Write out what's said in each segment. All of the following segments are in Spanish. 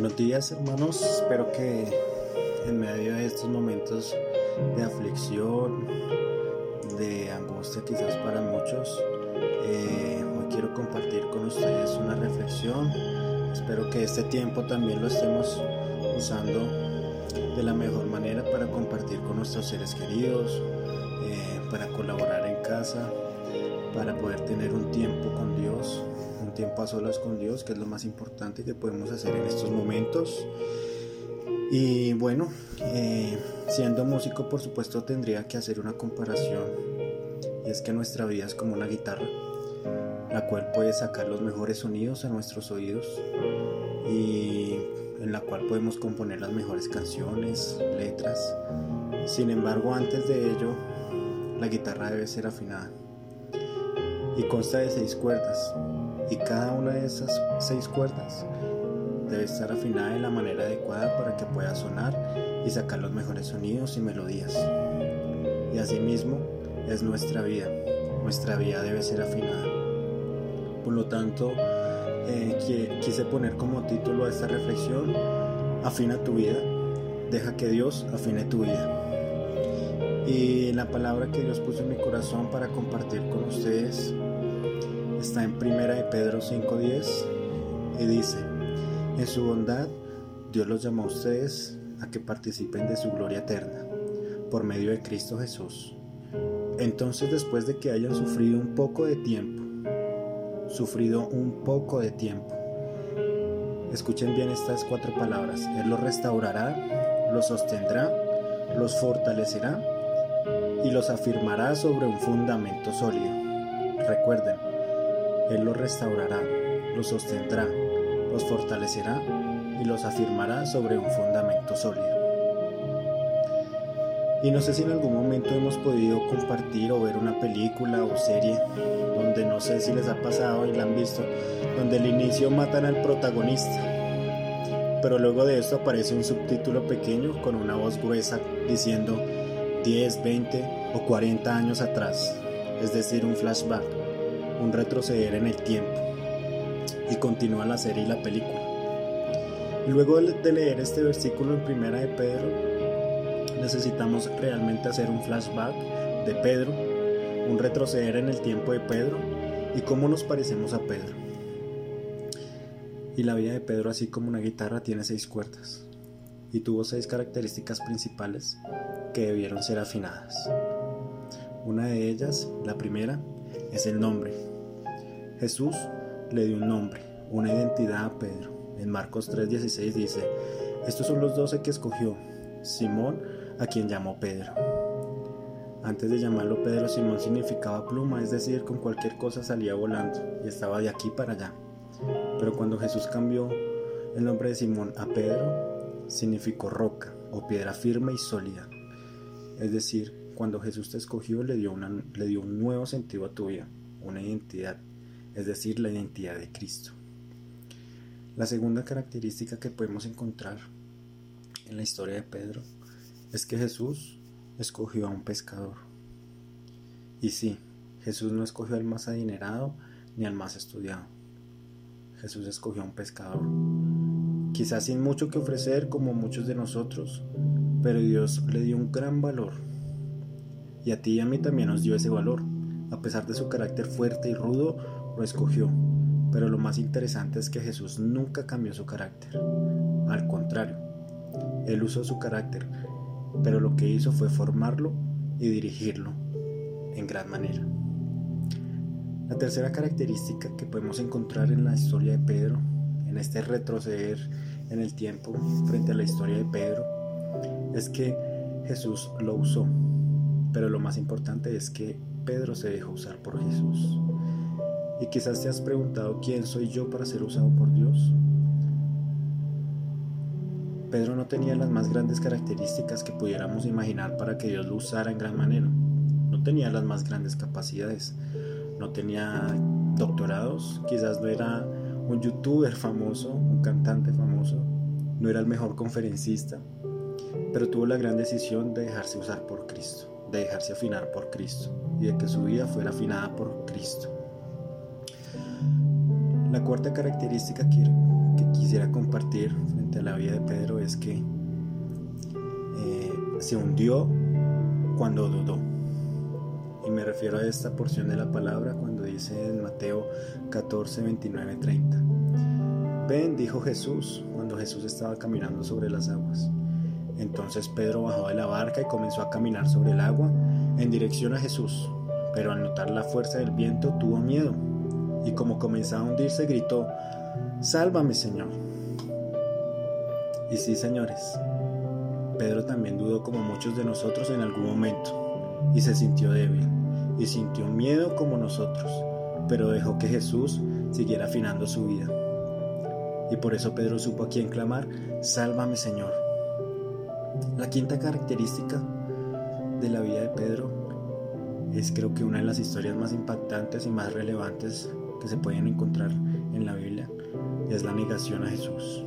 Buenos días hermanos, espero que en medio de estos momentos de aflicción, de angustia quizás para muchos, eh, hoy quiero compartir con ustedes una reflexión. Espero que este tiempo también lo estemos usando de la mejor manera para compartir con nuestros seres queridos, eh, para colaborar en casa, para poder tener un tiempo con Dios, un tiempo a solas con Dios, que es lo más importante que podemos hacer en estos momentos. Y bueno, eh, siendo músico por supuesto tendría que hacer una comparación, y es que nuestra vida es como una guitarra, la cual puede sacar los mejores sonidos a nuestros oídos y en la cual podemos componer las mejores canciones, letras. Sin embargo, antes de ello, la guitarra debe ser afinada y consta de seis cuerdas y cada una de esas seis cuerdas debe estar afinada de la manera adecuada para que pueda sonar y sacar los mejores sonidos y melodías. Y asimismo es nuestra vida, nuestra vida debe ser afinada. Por lo tanto, eh, quise poner como título a esta reflexión, afina tu vida, deja que Dios afine tu vida. Y la palabra que Dios puso en mi corazón para compartir con ustedes está en Primera de Pedro 5:10 y dice, en su bondad Dios los llamó a ustedes a que participen de su gloria eterna por medio de Cristo Jesús. Entonces después de que hayan sufrido un poco de tiempo, sufrido un poco de tiempo, escuchen bien estas cuatro palabras, Él los restaurará, los sostendrá, los fortalecerá y los afirmará sobre un fundamento sólido. Recuerden, él los restaurará, los sostendrá, los fortalecerá y los afirmará sobre un fundamento sólido. Y no sé si en algún momento hemos podido compartir o ver una película o serie donde no sé si les ha pasado y la han visto, donde al inicio matan al protagonista, pero luego de esto aparece un subtítulo pequeño con una voz gruesa diciendo 10, 20 o 40 años atrás, es decir, un flashback un retroceder en el tiempo. Y continúa la serie y la película. Luego de leer este versículo en primera de Pedro, necesitamos realmente hacer un flashback de Pedro, un retroceder en el tiempo de Pedro y cómo nos parecemos a Pedro. Y la vida de Pedro, así como una guitarra, tiene seis cuerdas y tuvo seis características principales que debieron ser afinadas. Una de ellas, la primera, es el nombre. Jesús le dio un nombre, una identidad a Pedro. En Marcos 3:16 dice, estos son los doce que escogió, Simón, a quien llamó Pedro. Antes de llamarlo Pedro, Simón significaba pluma, es decir, con cualquier cosa salía volando y estaba de aquí para allá. Pero cuando Jesús cambió el nombre de Simón a Pedro, significó roca o piedra firme y sólida. Es decir, cuando Jesús te escogió le dio, le dio un nuevo sentido a tu vida, una identidad, es decir, la identidad de Cristo. La segunda característica que podemos encontrar en la historia de Pedro es que Jesús escogió a un pescador. Y sí, Jesús no escogió al más adinerado ni al más estudiado. Jesús escogió a un pescador. Quizás sin mucho que ofrecer como muchos de nosotros, pero Dios le dio un gran valor y a ti y a mí también nos dio ese valor. A pesar de su carácter fuerte y rudo, lo escogió. Pero lo más interesante es que Jesús nunca cambió su carácter. Al contrario, Él usó su carácter, pero lo que hizo fue formarlo y dirigirlo en gran manera. La tercera característica que podemos encontrar en la historia de Pedro, en este retroceder en el tiempo frente a la historia de Pedro, es que Jesús lo usó pero lo más importante es que Pedro se dejó usar por Jesús. Y quizás te has preguntado quién soy yo para ser usado por Dios. Pedro no tenía las más grandes características que pudiéramos imaginar para que Dios lo usara en gran manera. No tenía las más grandes capacidades. No tenía doctorados. Quizás no era un youtuber famoso, un cantante famoso. No era el mejor conferencista. Pero tuvo la gran decisión de dejarse usar por Cristo de dejarse afinar por Cristo y de que su vida fuera afinada por Cristo. La cuarta característica que, quisiera compartir frente a la vida de Pedro es que eh, se hundió cuando dudó. Y me refiero a esta porción de la palabra cuando dice en Mateo 14, 29, 30. Ven, dijo Jesús, cuando Jesús estaba caminando sobre las aguas. Entonces Pedro bajó de la barca y comenzó a caminar sobre el agua en dirección a Jesús, pero al notar la fuerza del viento tuvo miedo y como comenzaba a hundirse gritó, Sálvame Señor. Y sí, señores, Pedro también dudó como muchos de nosotros en algún momento y se sintió débil y sintió miedo como nosotros, pero dejó que Jesús siguiera afinando su vida. Y por eso Pedro supo a quién clamar, Sálvame Señor. La quinta característica de la vida de Pedro es creo que una de las historias más impactantes y más relevantes que se pueden encontrar en la Biblia es la negación a Jesús.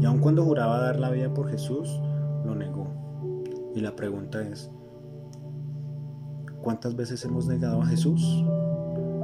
Y aun cuando juraba dar la vida por Jesús, lo negó. Y la pregunta es, ¿cuántas veces hemos negado a Jesús?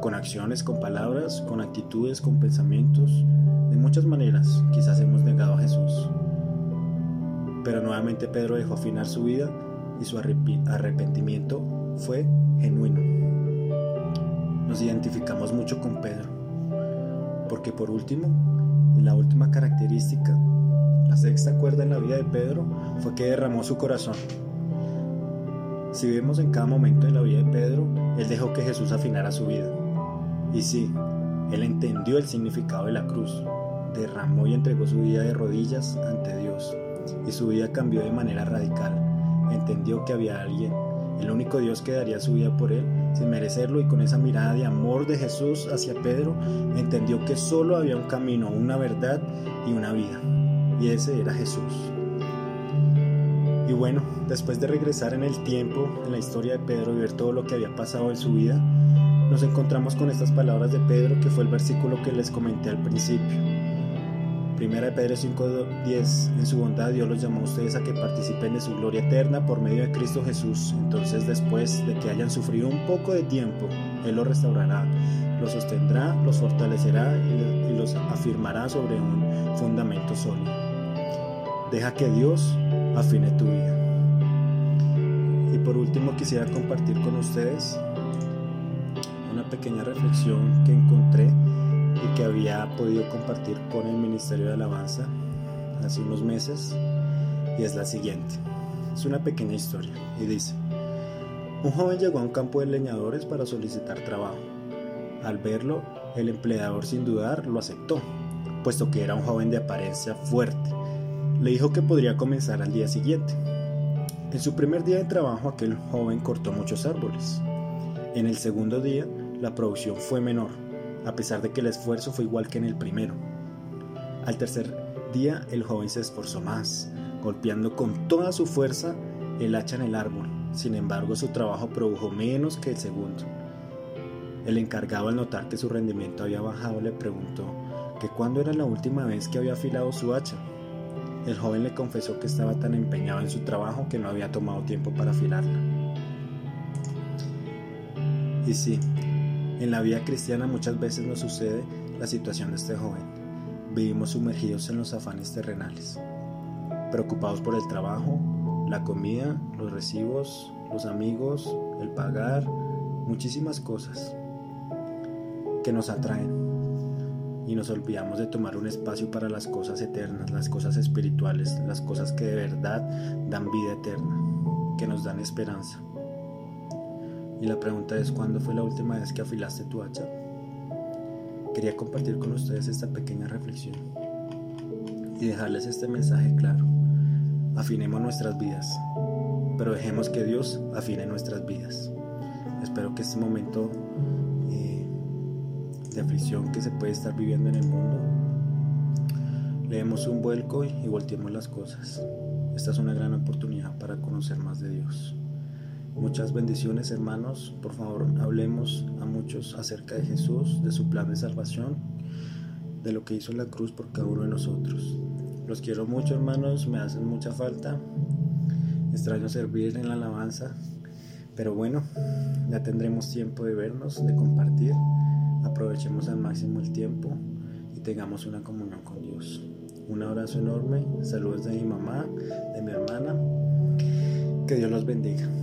Con acciones, con palabras, con actitudes, con pensamientos, de muchas maneras quizás hemos negado a Jesús. Pero nuevamente Pedro dejó afinar su vida y su arrepentimiento fue genuino. Nos identificamos mucho con Pedro, porque por último, y la última característica, la sexta cuerda en la vida de Pedro fue que derramó su corazón. Si vemos en cada momento de la vida de Pedro, él dejó que Jesús afinara su vida. Y sí, él entendió el significado de la cruz, derramó y entregó su vida de rodillas ante Dios, y su vida cambió de manera radical. Entendió que había alguien, el único Dios que daría su vida por él, sin merecerlo, y con esa mirada de amor de Jesús hacia Pedro, entendió que solo había un camino, una verdad y una vida, y ese era Jesús. Y bueno, después de regresar en el tiempo, en la historia de Pedro y ver todo lo que había pasado en su vida, nos encontramos con estas palabras de Pedro que fue el versículo que les comenté al principio. Primera de Pedro 5:10 En su bondad Dios los llamó a ustedes a que participen de su gloria eterna por medio de Cristo Jesús. Entonces después de que hayan sufrido un poco de tiempo, Él los restaurará, los sostendrá, los fortalecerá y los afirmará sobre un fundamento sólido. Deja que Dios afine tu vida. Y por último quisiera compartir con ustedes una pequeña reflexión que encontré y que había podido compartir con el Ministerio de Alabanza hace unos meses y es la siguiente. Es una pequeña historia y dice, un joven llegó a un campo de leñadores para solicitar trabajo. Al verlo, el empleador sin dudar lo aceptó, puesto que era un joven de apariencia fuerte. Le dijo que podría comenzar al día siguiente. En su primer día de trabajo aquel joven cortó muchos árboles. En el segundo día la producción fue menor, a pesar de que el esfuerzo fue igual que en el primero. Al tercer día el joven se esforzó más, golpeando con toda su fuerza el hacha en el árbol. Sin embargo, su trabajo produjo menos que el segundo. El encargado al notar que su rendimiento había bajado le preguntó que cuándo era la última vez que había afilado su hacha. El joven le confesó que estaba tan empeñado en su trabajo que no había tomado tiempo para afilarla. Y sí, en la vida cristiana muchas veces nos sucede la situación de este joven. Vivimos sumergidos en los afanes terrenales, preocupados por el trabajo, la comida, los recibos, los amigos, el pagar, muchísimas cosas que nos atraen y nos olvidamos de tomar un espacio para las cosas eternas, las cosas espirituales, las cosas que de verdad dan vida eterna, que nos dan esperanza. Y la pregunta es, ¿cuándo fue la última vez que afilaste tu hacha? Quería compartir con ustedes esta pequeña reflexión y dejarles este mensaje claro. Afinemos nuestras vidas, pero dejemos que Dios afine nuestras vidas. Espero que este momento eh, de aflicción que se puede estar viviendo en el mundo, le demos un vuelco y volteemos las cosas. Esta es una gran oportunidad para conocer más de Dios. Muchas bendiciones hermanos, por favor hablemos a muchos acerca de Jesús, de su plan de salvación, de lo que hizo en la cruz por cada uno de nosotros. Los quiero mucho hermanos, me hacen mucha falta, extraño servir en la alabanza, pero bueno, ya tendremos tiempo de vernos, de compartir, aprovechemos al máximo el tiempo y tengamos una comunión con Dios. Un abrazo enorme, saludos de mi mamá, de mi hermana, que Dios los bendiga.